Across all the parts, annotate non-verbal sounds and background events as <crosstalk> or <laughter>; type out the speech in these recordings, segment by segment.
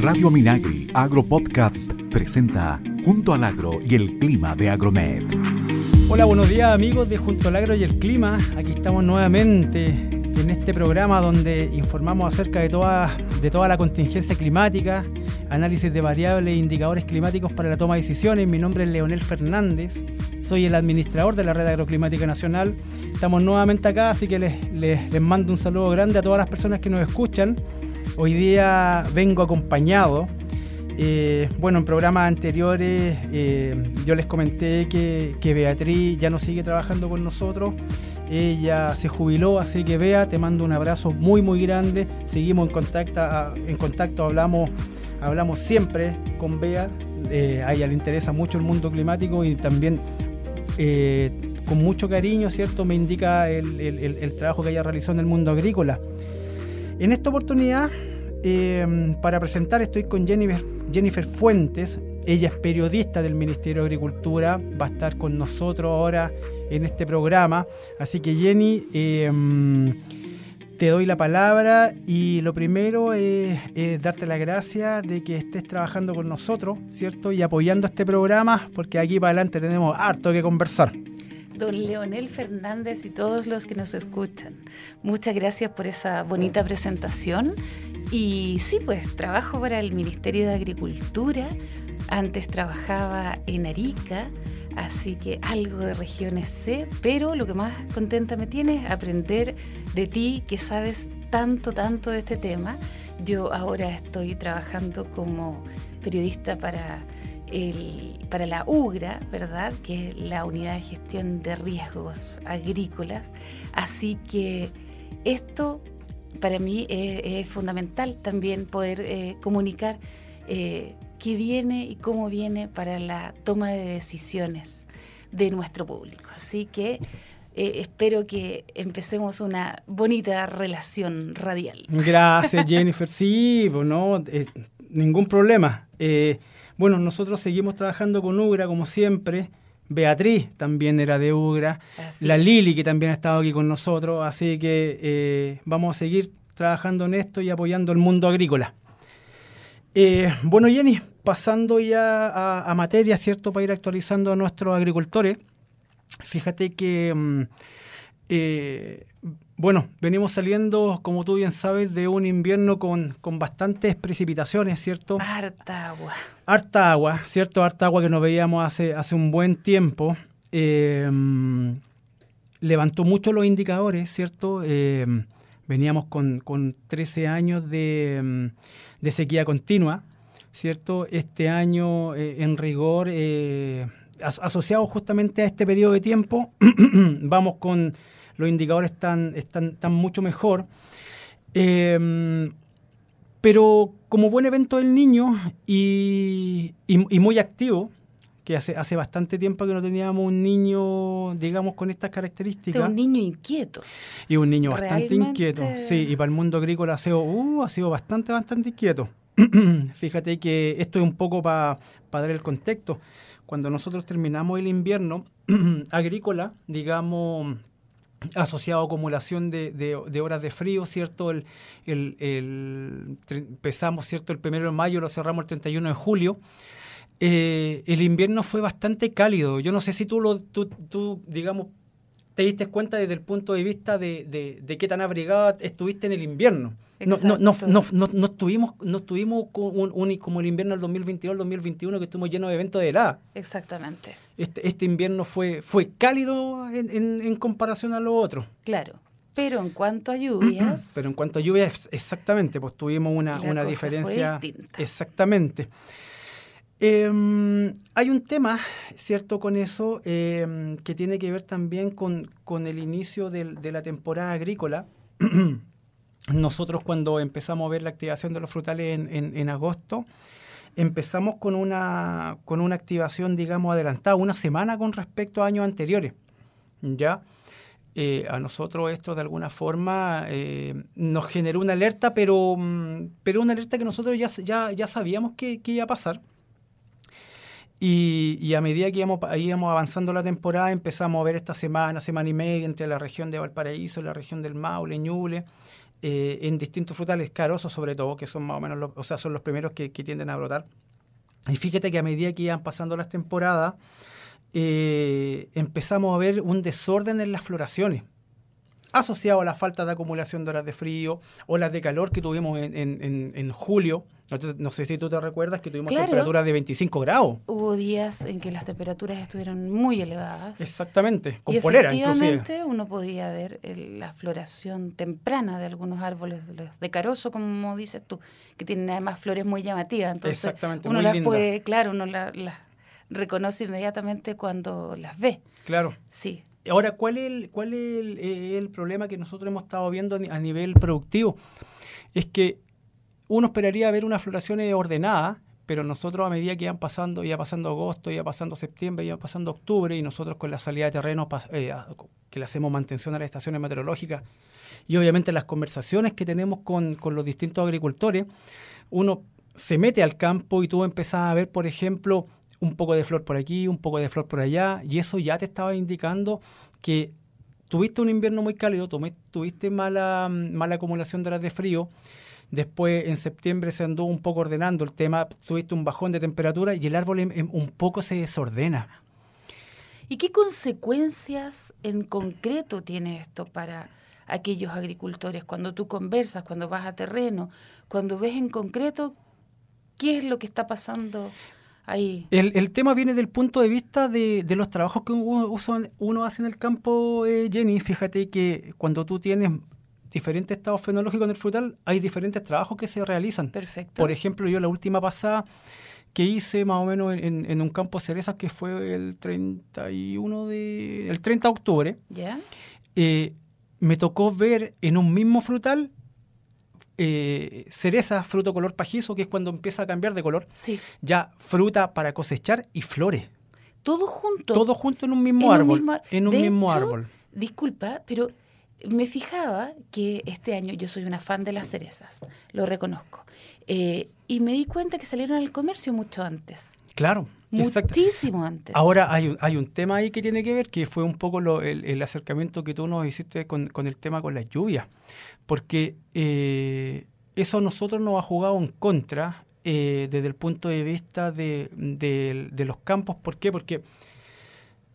Radio Minagri Agro Podcast presenta Junto al Agro y el Clima de Agromed. Hola, buenos días amigos de Junto al Agro y el Clima. Aquí estamos nuevamente en este programa donde informamos acerca de toda, de toda la contingencia climática, análisis de variables e indicadores climáticos para la toma de decisiones. Mi nombre es Leonel Fernández, soy el administrador de la Red Agroclimática Nacional. Estamos nuevamente acá, así que les, les mando un saludo grande a todas las personas que nos escuchan. Hoy día vengo acompañado. Eh, bueno, en programas anteriores eh, yo les comenté que, que, Beatriz ya no sigue trabajando con nosotros. Ella se jubiló, así que Bea, te mando un abrazo muy muy grande. Seguimos en contacto, en contacto hablamos, hablamos siempre con Bea. Eh, a ella le interesa mucho el mundo climático y también con mucho cariño, ¿cierto? Me indica el, el, el trabajo que ella realizó en el mundo agrícola. En esta oportunidad, eh, para presentar, estoy con Jennifer, Fuentes. Ella es periodista del Ministerio de Agricultura, va a estar con nosotros ahora en este programa. Así que Jenny, eh, te doy la palabra y lo primero es, darte la gracia de que estés trabajando con nosotros, ¿cierto? Y apoyando este programa, porque aquí para adelante tenemos harto que conversar don Leonel Fernández y todos los que nos escuchan. Muchas gracias por esa bonita presentación. Y sí, pues trabajo para el Ministerio de Agricultura. Antes trabajaba en Arica, así que algo de regiones sé, pero lo que más contenta me tiene es aprender de ti que sabes tanto, tanto de este tema. Yo ahora estoy trabajando como periodista para el, para la UGRA, ¿verdad? Que es la Unidad de Gestión de Riesgos Agrícolas. Así que esto para mí es, fundamental también poder eh, comunicar eh, qué viene y cómo viene para la toma de decisiones de nuestro público. Así que eh, espero que empecemos una bonita relación radial. Gracias, Jennifer. Sí, pues no, eh, ningún problema. Eh, bueno, nosotros seguimos trabajando con UGRA como siempre. Beatriz también era de UGRA. Así la Lili, que también ha estado aquí con nosotros. Así que eh, vamos a seguir trabajando en esto y apoyando el mundo agrícola. Eh, bueno, Jenny, pasando ya a, a, materia, ¿cierto? Para ir actualizando a nuestros agricultores. Fíjate que, mm, eh, bueno, venimos saliendo, como tú bien sabes, de un invierno con, con bastantes precipitaciones, ¿cierto? Harta agua. Harta agua, ¿cierto? Harta agua que nos veíamos hace, hace un buen tiempo. Eh, levantó mucho los indicadores, ¿cierto? Eh, veníamos con, con 13 años de, de, sequía continua, ¿cierto? Este año, eh, en rigor, eh, asociado justamente a este periodo de tiempo, <clears throat> vamos con los indicadores están, están, están mucho mejor. Eh, pero como buen evento del niño y, y, y, muy activo, que hace, hace bastante tiempo que no teníamos un niño, digamos, con estas características. un niño inquieto. Y un niño bastante inquieto, sí, y para el mundo agrícola ha sido, uh, ha sido bastante, bastante inquieto. <clears throat> Fíjate que esto es un poco para pa dar el contexto. Cuando nosotros terminamos el invierno <clears throat> agrícola, digamos, asociado a acumulación de, de, de, horas de frío, ¿cierto? El, el, el, empezamos, ¿cierto? El primero de mayo, lo cerramos el 31 de julio. Eh, el invierno fue bastante cálido. Yo no sé si tú, lo, tú, tú digamos, te diste cuenta desde el punto de vista de, de, de qué tan abrigada estuviste en el invierno. No, no, no, no, no, no, estuvimos, no estuvimos un, un, como el invierno del 2022, el 2021, que estuvimos llenos de eventos de helada. Exactamente. Este, este invierno fue, fue cálido en, en, en comparación a lo otro. Claro. Pero en cuanto a lluvias. <clears throat> Pero en cuanto a lluvias, exactamente, pues tuvimos una, una diferencia. Exactamente. Eh, hay un tema, ¿cierto?, con eso, eh, que tiene que ver también con, con el inicio de la temporada agrícola. <clears throat> Nosotros cuando empezamos a ver la activación de los frutales en, en, en agosto, empezamos con una, con una activación, digamos, adelantada, una semana con respecto a años anteriores. ¿Ya? Eh, a nosotros esto de alguna forma eh, nos generó una alerta, pero, pero una alerta que nosotros ya, ya, ya sabíamos que, que iba a pasar. Y, y, a medida que íbamos, íbamos, avanzando la temporada, empezamos a ver esta semana, semana y media entre la región de Valparaíso la región del Maule, Ñuble, eh, en distintos frutales carosos sobre todo, que son más o menos los, o sea, son los primeros que, tienden a brotar. Y fíjate que a medida que iban pasando las temporadas, eh, empezamos a ver un desorden en las floraciones asociado a la falta de acumulación de horas de frío, o las de calor que tuvimos en, en, en julio. No, sé si tú te recuerdas que tuvimos temperaturas de 25 grados. Hubo días en que las temperaturas estuvieron muy elevadas. Exactamente, con y polera efectivamente uno podía ver la floración temprana de algunos árboles de carozo, como dices tú, que tienen además flores muy llamativas. Entonces, Exactamente, uno las puede, claro, uno las reconoce inmediatamente cuando las ve. Claro. Sí. Ahora, ¿cuál es, el, cuál es el, problema que nosotros hemos estado viendo a nivel productivo? Es que uno esperaría ver una floración ordenada, pero nosotros a medida que iban pasando, iba pasando agosto, iba pasando septiembre, iba pasando octubre, y nosotros con la salida de terreno, eh, que le hacemos mantención a las estaciones meteorológicas, y obviamente las conversaciones que tenemos con, con los distintos agricultores, uno se mete al campo y tú empezás a ver, por ejemplo, un poco de flor por aquí, un poco de flor por allá, y eso ya te estaba indicando que tuviste un invierno muy cálido, tuviste mala, mala acumulación de horas de frío, después en septiembre se andó un poco ordenando el tema, tuviste un bajón de temperatura y el árbol un poco se desordena. ¿Y qué consecuencias en concreto tiene esto para aquellos agricultores? Cuando tú conversas, cuando vas a terreno, cuando ves en concreto qué es lo que está pasando el, tema viene del punto de vista de, los trabajos que uno, hace en el campo, eh, Jenny. Fíjate que cuando tú tienes diferentes estados fenológicos en el frutal, hay diferentes trabajos que se realizan. Perfecto. Por ejemplo, yo la última pasada que hice más o menos en, un campo de cerezas que fue el 31 de... el 30 de octubre. ¿Ya? Eh, me tocó ver en un mismo frutal eh, cereza, fruto color pajizo, que es cuando empieza a cambiar de color. Sí. Ya fruta para cosechar y flores. Todo junto. Todo junto en un mismo árbol. en un mismo árbol. Disculpa, pero me fijaba que este año yo soy una fan de las cerezas, lo reconozco. Eh, y me di cuenta que salieron al comercio mucho antes. Claro. Muchísimo antes. Ahora hay un, hay un tema ahí que tiene que ver, que fue un poco el, acercamiento que tú nos hiciste con, con el tema con las lluvias porque eh, eso a nosotros nos ha jugado en contra eh, desde el punto de vista de, los campos. ¿Por qué? Porque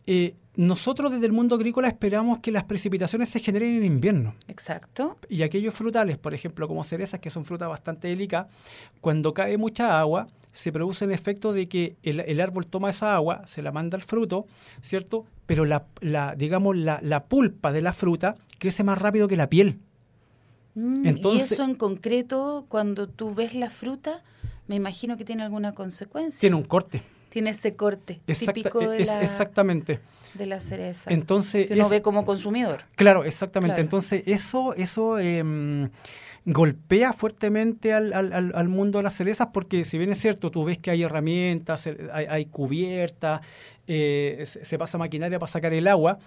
eh, nosotros desde el mundo agrícola esperamos que las precipitaciones se generen en invierno. Exacto. Y aquellos frutales, por ejemplo, como cerezas, que son frutas bastante delicadas, cuando cae mucha agua, se produce el efecto de que el, árbol toma esa agua, se la manda al fruto, ¿cierto? Pero la, digamos, la, la pulpa de la fruta crece más rápido que la piel. Mm, y eso en concreto, cuando tú ves la fruta, me imagino que tiene alguna consecuencia. Tiene un corte. Tiene ese corte típico de la, exactamente. de la cereza. Entonces, que uno ve como consumidor. Claro, exactamente. Entonces, eso, eso em, golpea fuertemente al, al, al, mundo de las cerezas porque si bien es cierto, tú ves que hay herramientas, hay, hay cubiertas, eh, se, pasa maquinaria para sacar el agua,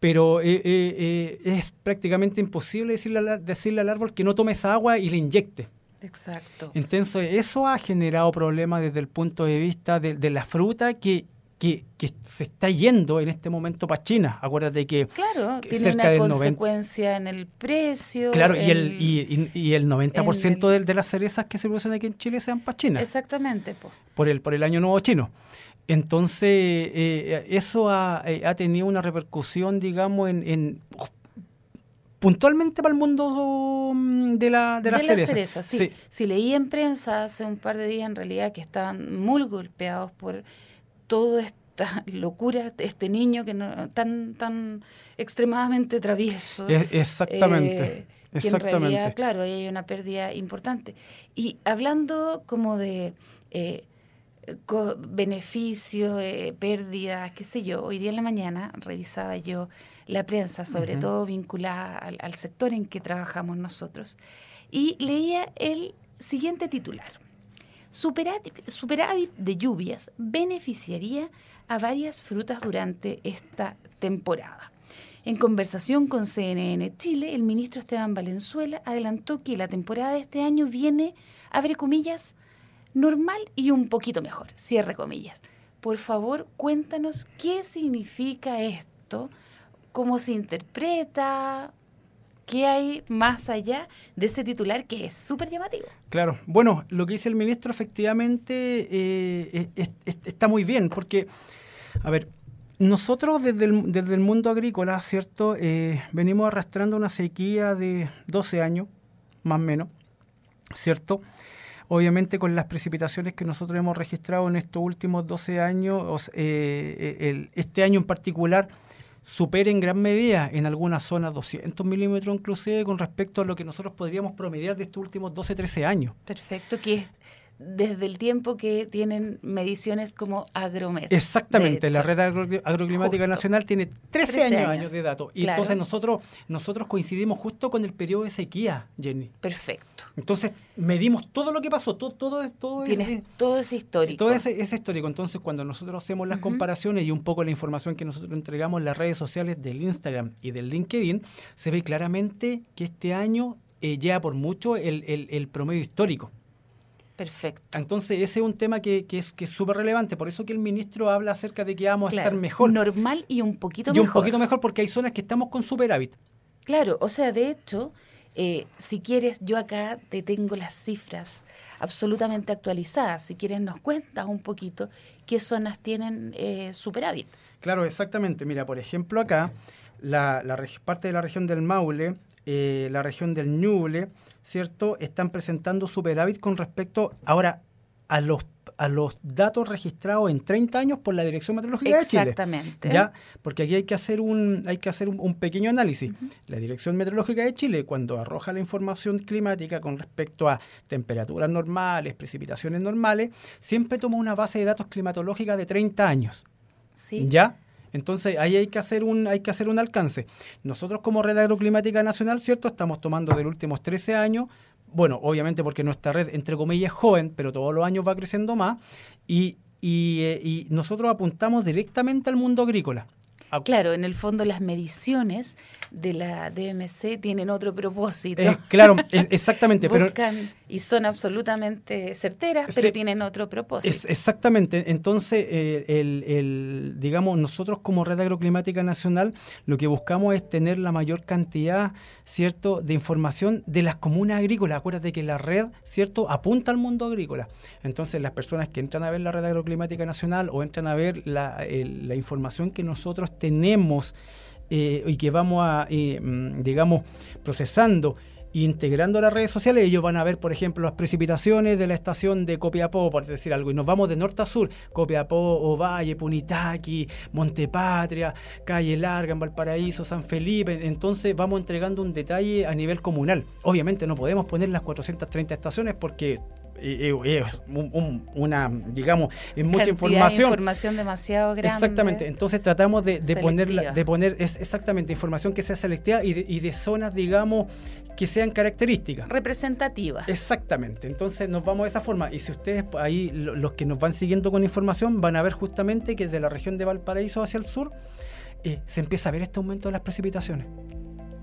pero eh, eh, es prácticamente imposible decirle, decirle al árbol que no tome esa agua y le inyecte. Exacto. Entonces, eso ha generado problemas desde el punto de vista de, la fruta que, que, se está yendo en este momento para China. Acuérdate que. Claro, tiene una consecuencia en el precio. Claro, y, el, y, y, el 90% de, de, las cerezas que se producen aquí en Chile sean para China. Exactamente. Por, el, por el año nuevo chino. Entonces, eh, eso eh, ha, tenido una repercusión, digamos, en, puntualmente para el mundo mm, de la, de, la cereza. sí. sí. leí en prensa hace un par de días, en realidad, que estaban muy golpeados por toda esta <laughs> locura, este niño que no, tan, tan extremadamente travieso. exactamente. Eh, que exactamente. en realidad, claro, hay una pérdida importante. Y hablando como de beneficios, eh, pérdidas, qué sé yo. Hoy día en la mañana revisaba yo la prensa, sobre todo vinculada al, sector en que trabajamos nosotros, y leía el siguiente titular. superávit de lluvias beneficiaría a varias frutas durante esta temporada. En conversación con CNN Chile, el ministro Esteban Valenzuela adelantó que la temporada de este año viene, abre comillas, normal y un poquito mejor, cierre comillas. Por favor, cuéntanos qué significa esto, cómo se interpreta, ¿Qué hay más allá de ese titular que es súper llamativo? Claro, bueno, lo que dice el ministro efectivamente eh, está muy bien, porque, a ver, nosotros desde el, mundo agrícola, ¿cierto? Eh, venimos arrastrando una sequía de 12 años, más o menos, ¿cierto? Obviamente con las precipitaciones que nosotros hemos registrado en estos últimos 12 años, eh, este año en particular, supera en gran medida en algunas zonas 200 milímetros inclusive con respecto a lo que nosotros podríamos promediar de estos últimos 12, 13 años. Perfecto, que desde el tiempo que tienen mediciones como Agromet. Exactamente, la red agroclimática nacional tiene 13, años, de datos. Y entonces nosotros, nosotros coincidimos justo con el periodo de sequía, Jenny. Perfecto. Entonces medimos todo lo que pasó, todo, todo, todo, Tienes todo ese histórico. Todo ese, histórico. Entonces cuando nosotros hacemos las comparaciones y un poco la información que nosotros entregamos en las redes sociales del Instagram y del LinkedIn, se ve claramente que este año eh, lleva por mucho el, el promedio histórico. Perfecto. Entonces, ese es un tema que, que es que súper relevante. Por eso que el ministro habla acerca de que vamos a estar mejor. Normal y un poquito mejor. Y un poquito mejor porque hay zonas que estamos con superávit. Claro, o sea, de hecho, eh, si quieres, yo acá te tengo las cifras absolutamente actualizadas. Si quieres, nos cuentas un poquito qué zonas tienen eh, superávit. Claro, exactamente. Mira, por ejemplo, acá, la, la parte de la región del Maule, eh, la región del Ñuble, ¿cierto? Están presentando superávit con respecto ahora a los a los datos registrados en 30 años por la Dirección Meteorológica de Chile. Exactamente. Ya, porque aquí hay que hacer un hay que hacer un, pequeño análisis. La Dirección Meteorológica de Chile cuando arroja la información climática con respecto a temperaturas normales, precipitaciones normales, siempre toma una base de datos climatológica de 30 años. Sí. ¿Ya? Entonces ahí hay que hacer un, hay que hacer un alcance. Nosotros como Red Agroclimática Nacional, ¿cierto? Estamos tomando de los últimos 13 años, bueno, obviamente porque nuestra red, entre comillas, es joven, pero todos los años va creciendo más, y, y, eh, y nosotros apuntamos directamente al mundo agrícola. Claro, en el fondo las mediciones de la DMC tienen otro propósito. Eh, claro, <laughs> exactamente. Buscan y son absolutamente certeras, pero tienen otro propósito. exactamente. Entonces, eh, el, digamos, nosotros como Red Agroclimática Nacional lo que buscamos es tener la mayor cantidad, ¿cierto?, de información de las comunas agrícolas. Acuérdate que la red, ¿cierto?, apunta al mundo agrícola. Entonces, las personas que entran a ver la Red Agroclimática Nacional o entran a ver la, la información que nosotros tenemos eh, y que vamos a, eh, mm, digamos, procesando integrando las redes sociales, ellos van a ver, por ejemplo, las precipitaciones de la estación de Copiapó, por decir algo, y nos vamos de norte a sur, Copiapó, Ovalle, Punitaqui, Montepatria, Calle Larga, en Valparaíso, San Felipe, entonces vamos entregando un detalle a nivel comunal. Obviamente no podemos poner las 430 estaciones porque es una, digamos, es mucha información. información demasiado grande. Exactamente, entonces tratamos de, de poner, de poner es exactamente información que sea selectiva y de, y de zonas, digamos, que sean características. Representativas. Exactamente, entonces nos vamos de esa forma y si ustedes ahí, los que nos van siguiendo con información, van a ver justamente que desde la región de Valparaíso hacia el sur eh, se empieza a ver este aumento de las precipitaciones.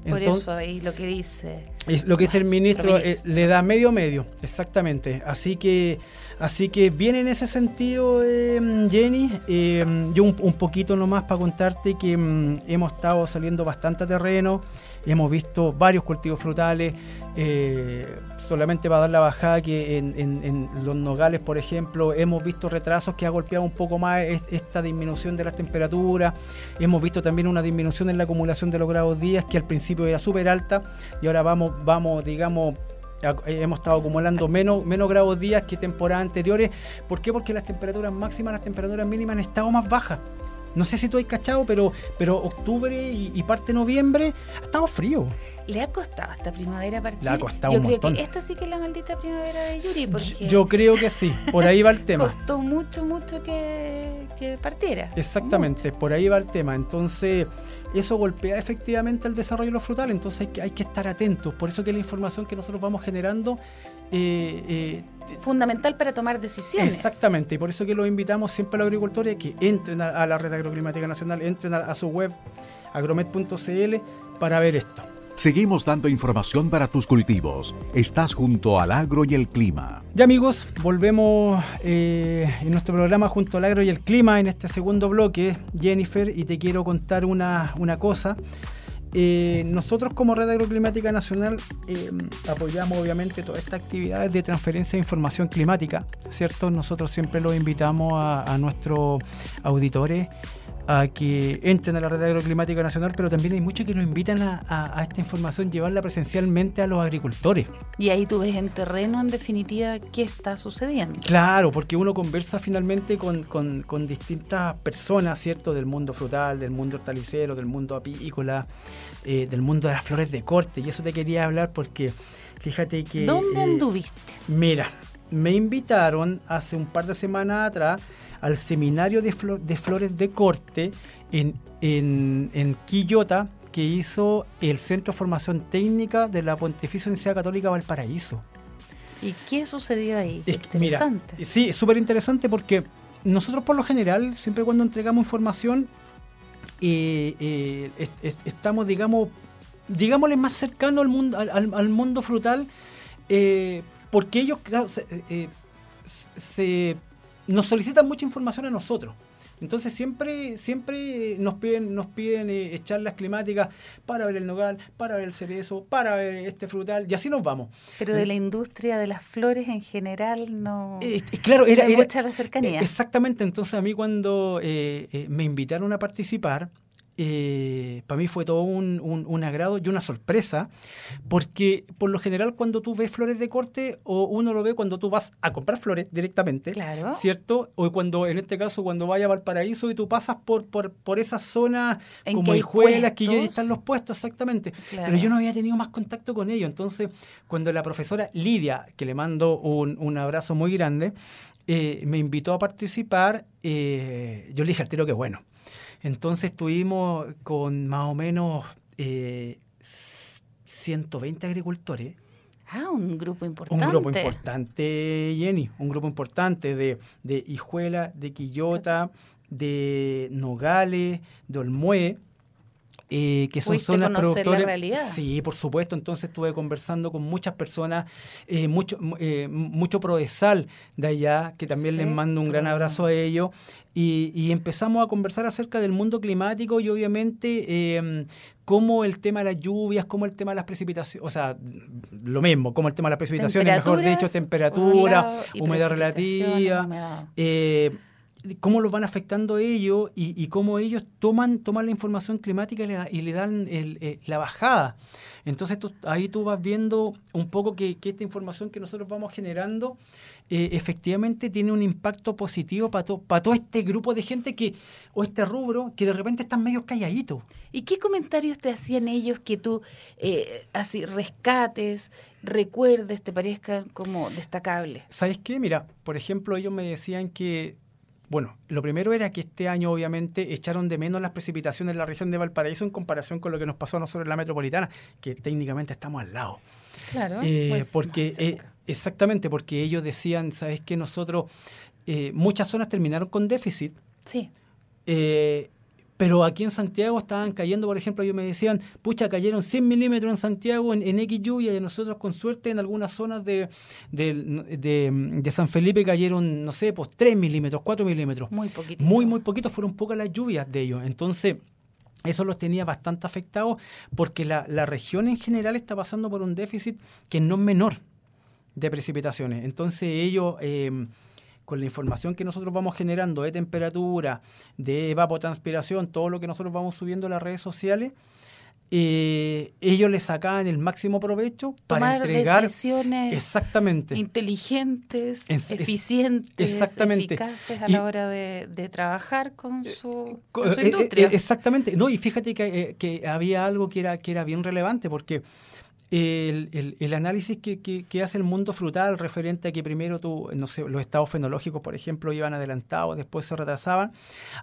Por eso ahí lo que dice. Es lo que dice el ministro eh, le da medio medio, exactamente. Así que, así que viene en ese sentido, eh, Jenny. Eh, yo un, un, poquito nomás para contarte que mm, hemos estado saliendo bastante a terreno. Hemos visto varios cultivos frutales, eh, solamente va a dar la bajada que en, los nogales, por ejemplo, hemos visto retrasos que ha golpeado un poco más esta disminución de las temperaturas. Hemos visto también una disminución en la acumulación de los grados días, que al principio era súper alta y ahora vamos, vamos digamos, hemos estado acumulando menos, menos grados días que temporadas anteriores. ¿Por qué? Porque las temperaturas máximas, las temperaturas mínimas han estado más bajas. No sé si tú has cachado, pero, pero octubre y, parte de noviembre ha estado frío. Le ha costado esta primavera partir. Le ha costado Yo creo que esta sí que es la maldita primavera de Yuri. Porque Yo creo que sí, por ahí va el tema. Costó mucho, mucho que, que partiera. Exactamente, por ahí va el tema. Entonces, eso golpea efectivamente el desarrollo de los frutales. Entonces hay que, hay que estar atentos. Por eso que la información que nosotros vamos generando eh, eh, fundamental para tomar decisiones. Exactamente, y por eso que los invitamos siempre a los agricultores que entren a, la red agroclimática nacional, entren a, su web agromet.cl para ver esto. Seguimos dando información para tus cultivos. Estás junto al agro y el clima. Ya amigos, volvemos eh, en nuestro programa junto al agro y el clima en este segundo bloque, Jennifer, y te quiero contar una, una cosa. eh, nosotros como Red Agroclimática Nacional eh, apoyamos obviamente todas estas actividades de transferencia de información climática, ¿cierto? Nosotros siempre los invitamos a, a nuestros auditores a que entren a la red agroclimática nacional, pero también hay muchos que nos invitan a, esta información, llevarla presencialmente a los agricultores. Y ahí tú ves en terreno, en definitiva, qué está sucediendo. Claro, porque uno conversa finalmente con, con, distintas personas, ¿cierto? Del mundo frutal, del mundo hortalicero, del mundo apícola, eh, del mundo de las flores de corte. Y eso te quería hablar porque fíjate que... ¿Dónde eh, anduviste? Mira, me invitaron hace un par de semanas atrás al seminario de, de flores de corte en, en, Quillota que hizo el Centro de Formación Técnica de la Pontificia Universidad Católica Valparaíso. ¿Y qué sucedió ahí? interesante. sí, es súper interesante porque nosotros por lo general, siempre cuando entregamos información, eh, eh, estamos, digamos, digámosle más cercano al mundo, al, mundo frutal, eh, porque ellos, claro, se nos solicitan mucha información a nosotros. Entonces siempre, siempre nos piden, nos piden eh, charlas climáticas para ver el nogal, para ver el cerezo, para ver este frutal, y así nos vamos. Pero de la industria de las flores en general no. Eh, eh, claro, era, mucha la cercanía. exactamente. Entonces a mí cuando me invitaron a participar, eh, para mí fue todo un, un, agrado y una sorpresa, porque por lo general cuando tú ves flores de corte, o uno lo ve cuando tú vas a comprar flores directamente, ¿cierto? O cuando, en este caso, cuando vaya a Valparaíso y tú pasas por, por, por esa zona como hijuelas que ya están los puestos, exactamente. Pero yo no había tenido más contacto con ellos. Entonces, cuando la profesora Lidia, que le mando un, un abrazo muy grande, eh, me invitó a participar, eh, yo le dije al tiro que bueno entonces estuvimos con más o menos 120 eh, agricultores. Ah, un grupo importante. Un grupo importante, Jenny, un grupo importante de, de Hijuela, de Quillota, de Nogales, de Olmué. Eh, que son zonas productoras. Sí, por supuesto. Entonces estuve conversando con muchas personas, eh, mucho, eh, mucho prodesal de allá, que también les mando un gran abrazo a ellos. Y, empezamos a conversar acerca del mundo climático y obviamente em, cómo el tema de las lluvias, cómo el tema de las precipitaciones, o sea, lo mismo, como el tema de las precipitaciones, mejor dicho, temperatura, humedad relativa. Eh, cómo los van afectando ellos y, cómo ellos toman, toman la información climática y le, dan eh, la bajada. Entonces ahí tú vas viendo un poco que, esta información que nosotros vamos generando eh, efectivamente tiene un impacto positivo para todo este grupo de gente que, o este rubro, que de repente están medio calladitos. ¿Y qué comentarios te hacían ellos que tú eh, así rescates, recuerdes, te parezcan como destacables? ¿Sabes qué? Mira, por ejemplo, ellos me decían que bueno, lo primero era que este año obviamente echaron de menos las precipitaciones en la región de Valparaíso en comparación con lo que nos pasó a nosotros en la metropolitana, que técnicamente estamos al lado. Claro. Eh, pues, porque eh, exactamente, porque ellos decían, sabes que nosotros eh, muchas zonas terminaron con déficit. Sí. Pero aquí en Santiago estaban cayendo, por ejemplo, ellos me decían, pucha, cayeron 100 milímetros en Santiago en, X lluvia y nosotros con suerte en algunas zonas de, de, San Felipe cayeron, no sé, pues 3 milímetros, 4 milímetros. Muy poquito. Muy, muy poquito, fueron pocas las lluvias de ellos. Entonces, eso los tenía bastante afectados porque la, la región en general está pasando por un déficit que no es menor de precipitaciones. Entonces ellos... Eh, con la información que nosotros vamos generando de temperatura, de evapotranspiración, todo lo que nosotros vamos subiendo a las redes sociales, eh, ellos le sacaban el máximo provecho para entregar decisiones exactamente inteligentes, eficientes, exactamente. eficaces a la hora de, trabajar con su, eh, industria. Eh, exactamente. No, y fíjate que, que, había algo que era, que era bien relevante, porque el, el, análisis que, que, hace el mundo frutal referente a que primero tú, no sé, los estados fenológicos, por ejemplo, iban adelantados, después se retrasaban,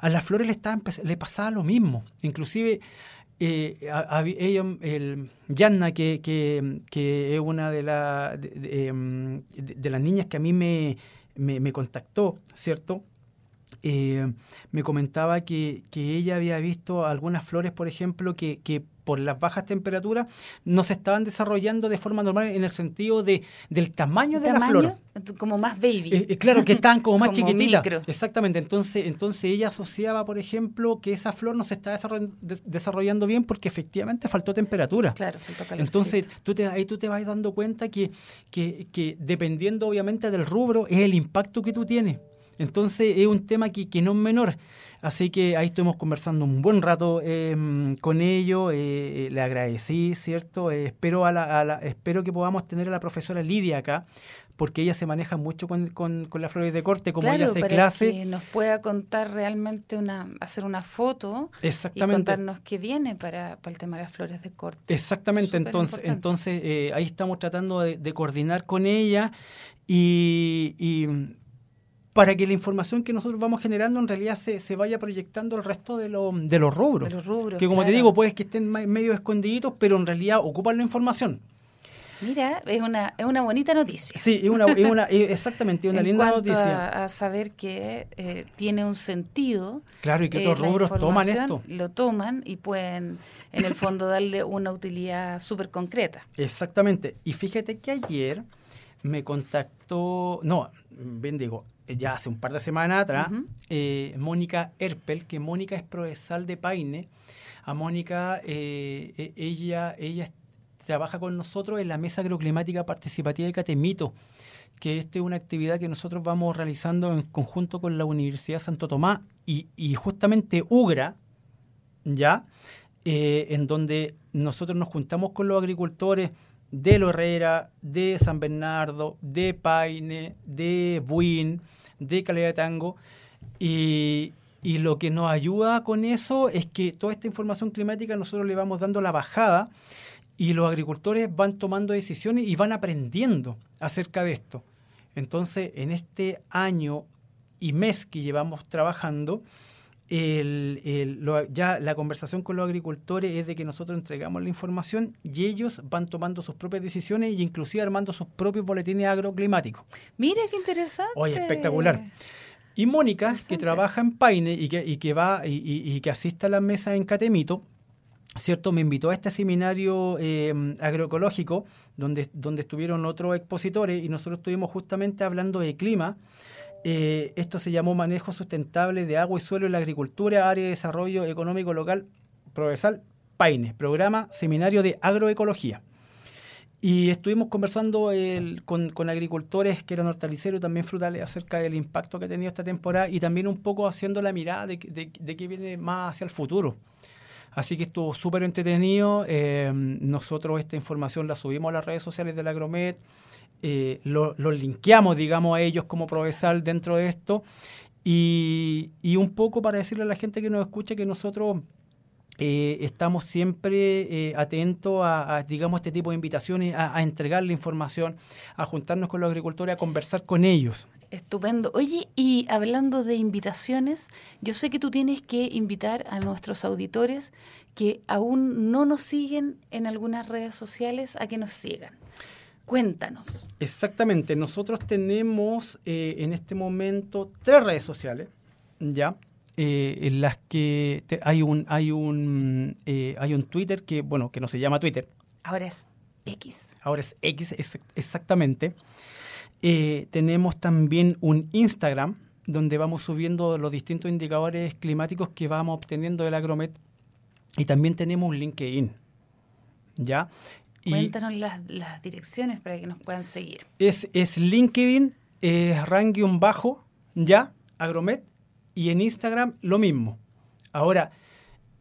a las flores le, le pasaba lo mismo. Inclusive, eh, el Yanna, que, que, es una de, la, em, de, las niñas que a mí me, me, contactó, ¿cierto? Eh, me comentaba que, que, ella había visto algunas flores, por ejemplo, que, que por las bajas temperaturas, no se estaban desarrollando de forma normal en el sentido de, del tamaño de la flor. Como más baby. Eh, eh, claro, que estaban como más <laughs> chiquititas. Exactamente. Entonces, entonces ella asociaba, por ejemplo, que esa flor no se estaba desarrollando, bien porque efectivamente faltó temperatura. Claro, faltó calor. Entonces, tú te, ahí tú te vas dando cuenta que, que, que dependiendo obviamente del rubro, es el impacto que tú tienes. Entonces es un tema que, que no es menor. Así que ahí estuvimos conversando un buen rato em, con ellos, eh, eh, le agradecí, ¿cierto? Eh, espero, a la, espero que podamos tener a la profesora Lidia acá, porque ella se maneja mucho con, con, con las flores de corte, como ella hace para clase. Que nos pueda contar realmente una, hacer una foto Exactamente. y contarnos qué viene para, para el tema de las flores de corte. Exactamente, entonces, entonces ahí estamos tratando de, de coordinar con ella y, y para que la información que nosotros vamos generando en realidad se, se vaya proyectando al resto de, lo, de los rubros. De los rubros que como te digo, puedes que estén medio escondiditos, pero en realidad ocupan la información. Mira, es una, es una bonita noticia. Sí, es una, es una <laughs> exactamente, una linda noticia. A, a saber que eh, tiene un sentido. Claro, y que otros eh, rubros toman esto. Lo toman y pueden, en el fondo, darle una utilidad súper concreta. Exactamente. Y fíjate que ayer me contactó, no, bien digo, ya hace un par de semanas atrás, eh, Mónica Erpel, que Mónica es profesor de Paine. A Mónica, eh, e, ella, ella trabaja con nosotros en la Mesa Agroclimática Participativa de Catemito, que esta es una actividad que nosotros vamos realizando en conjunto con la Universidad Santo Tomás y, justamente UGRA, ¿ya? Eh, en donde nosotros nos juntamos con los agricultores de Lo Herrera, de San Bernardo, de Paine, de Buin, de calidad de tango. Y, lo que nos ayuda con eso es que toda esta información climática nosotros le vamos dando la bajada y los agricultores van tomando decisiones y van aprendiendo acerca de esto. Entonces, en este año y mes que llevamos trabajando, el, ya la conversación con los agricultores es de que nosotros entregamos la información y ellos van tomando sus propias decisiones e inclusive armando sus propios boletines agroclimáticos. Mira qué interesante. Oye, espectacular. Y Mónica, que trabaja en Paine y que, y que va y, y, que asiste a las mesas en Catemito, ¿cierto? Me invitó a este seminario eh, agroecológico donde, donde estuvieron otros expositores y nosotros estuvimos justamente hablando de clima eh, esto se llamó Manejo Sustentable de Agua y Suelo en la Agricultura, Área de Desarrollo Económico Local, Provesal PAINE, Programa Seminario de Agroecología. Y estuvimos conversando con, agricultores que eran hortaliceros y también frutales acerca del impacto que ha tenido esta temporada y también un poco haciendo la mirada de, de, qué viene más hacia el futuro. Así que estuvo súper entretenido. Eh, nosotros esta información la subimos a las redes sociales de la Agromet eh, los lo linkeamos, digamos, a ellos como provesal dentro de esto. Y, un poco para decirle a la gente que nos escucha que nosotros eh, estamos siempre eh, atentos a, digamos, este tipo de invitaciones, a, a, entregar la información, a juntarnos con los agricultores, a conversar con ellos. Estupendo. Oye, y hablando de invitaciones, yo sé que tú tienes que invitar a nuestros auditores que aún no nos siguen en algunas redes sociales a que nos sigan. Cuéntanos. Exactamente, nosotros tenemos eh, en este momento tres redes sociales, ¿ya? Eh, en las que hay un hay un eh, hay un Twitter que bueno que no se llama Twitter. Ahora es X. Ahora es X exactamente. Tenemos también un Instagram donde vamos subiendo los distintos indicadores climáticos que vamos obteniendo del Agromet. Y también tenemos un LinkedIn ya Cuéntanos las, direcciones para que nos puedan seguir. Es, es LinkedIn, es Rangium Bajo, ya, Agromet, y en Instagram lo mismo. Ahora,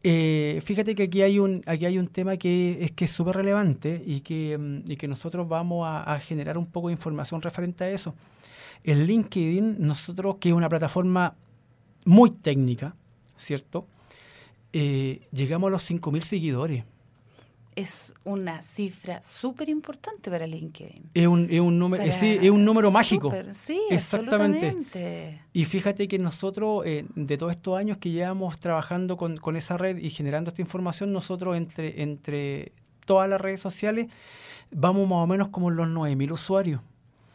eh, fíjate que aquí hay un, aquí hay un tema que es que es súper relevante y que, mm, y que nosotros vamos a, generar un poco de información referente a eso. El LinkedIn, nosotros, que es una plataforma muy técnica, ¿cierto? Eh, llegamos a los 5.000 seguidores es una cifra súper importante para LinkedIn. Es un, es un número, sí, es un número mágico. Sí, exactamente. Y fíjate que nosotros, eh, de todos estos años que llevamos trabajando con, con, esa red y generando esta información, nosotros entre, entre todas las redes sociales vamos más o menos como los 9.000 usuarios.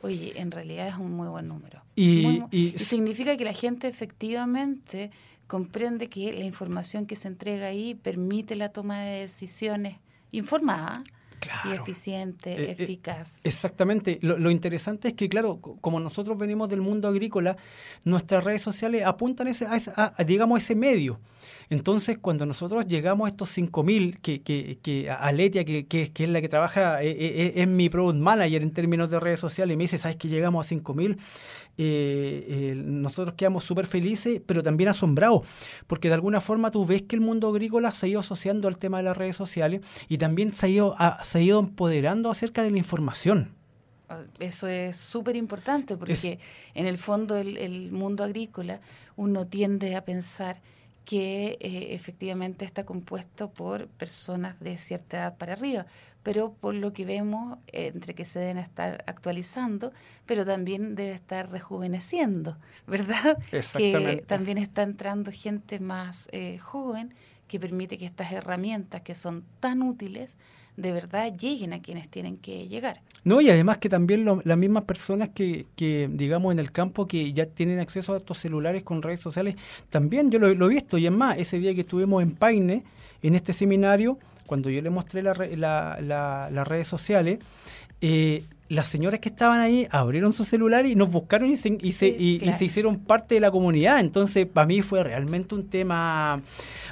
Oye, en realidad es un muy buen número. Y, y significa que la gente efectivamente comprende que la información que se entrega ahí permite la toma de decisiones informada y eficiente, eh, eh, eficaz. Exactamente. Lo, interesante es que, claro, como nosotros venimos del mundo agrícola, nuestras redes sociales apuntan ese, a, digamos, ese medio. Entonces, cuando nosotros llegamos a estos 5.000, que, que, que Aletia, que, que, es la que trabaja, eh, es, mi product manager en términos de redes sociales, y me dice, ¿sabes que llegamos a 5.000? Eh, nosotros quedamos súper felices, pero también asombrados, porque de alguna forma tú ves que el mundo agrícola se ha ido asociando al tema de las redes sociales y también se ha ido, se ha ido empoderando acerca de la información. Eso es súper importante porque en el fondo el, mundo agrícola uno tiende a pensar que eh, efectivamente está compuesto por personas de cierta edad para arriba, pero por lo que vemos, entre que se deben estar actualizando, pero también debe estar rejuveneciendo, <laughs> ¿verdad? Que también está entrando gente más eh, joven que permite que estas herramientas que son tan útiles de verdad lleguen a quienes tienen que llegar. No, y además que también las mismas personas que, que, digamos, en el campo que ya tienen acceso a estos celulares con redes sociales, también yo lo, he visto, y es más, ese día que estuvimos en Paine, en este seminario, cuando yo le mostré las redes sociales, eh, las señoras que estaban ahí abrieron su celular y nos buscaron y se, y se, y, se hicieron parte de la comunidad. Entonces, para mí fue realmente un tema,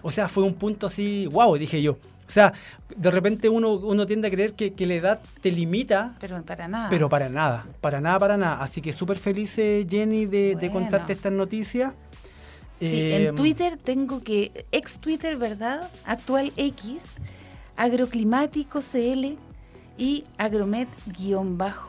o sea, fue un punto así, wow, dije yo. O sea, de repente uno, uno tiende a creer que, la edad te limita. Pero para nada. Pero para nada, para nada, para nada. Así que súper feliz, eh, Jenny, de, contarte estas noticias. Sí, en eh, Twitter tengo que, ex Twitter, ¿verdad? Actual X, agroclimático CL y agromet-ran.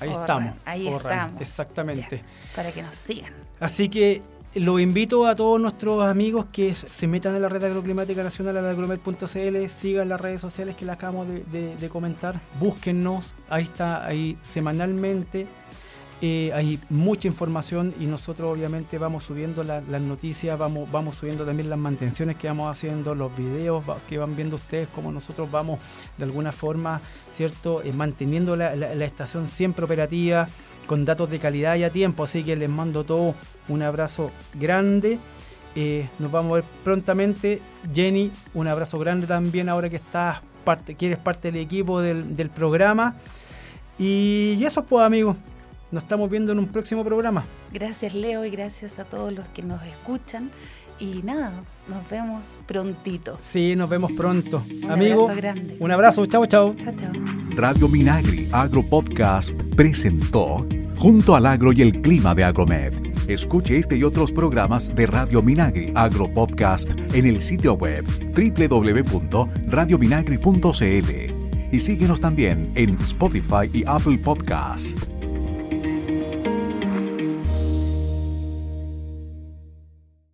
Ahí estamos. Ahí estamos. Exactamente. para que nos sigan. Así que lo invito a todos nuestros amigos que se metan en la red agroclimática nacional, a sigan las redes sociales que les acabamos de, comentar, búsquennos, ahí está, ahí semanalmente. Eh, hay mucha información y nosotros obviamente vamos subiendo las noticias, vamos, vamos subiendo también las mantenciones que vamos haciendo, los videos que van viendo ustedes, como nosotros vamos de alguna forma, ¿cierto? Eh, manteniendo la, la estación siempre operativa con datos de calidad y a tiempo. Así que les mando todo un abrazo grande. Eh, nos vamos a ver prontamente. Jenny, un abrazo grande también ahora que estás parte, que eres parte del equipo del, programa. Y, eso pues amigos. Nos estamos viendo en un próximo programa. Gracias Leo y gracias a todos los que nos escuchan. Y nada, nos vemos prontito. Sí, nos vemos pronto. Un Amigo, grande. un abrazo. Chao, chao. Chao, chao. Radio Minagri Agro Podcast presentó Junto al Agro y el Clima de Agromed. Escuche este y otros programas de Radio Minagri Agro Podcast en el sitio web www.radiominagri.cl y síguenos también en Spotify y Apple Podcast.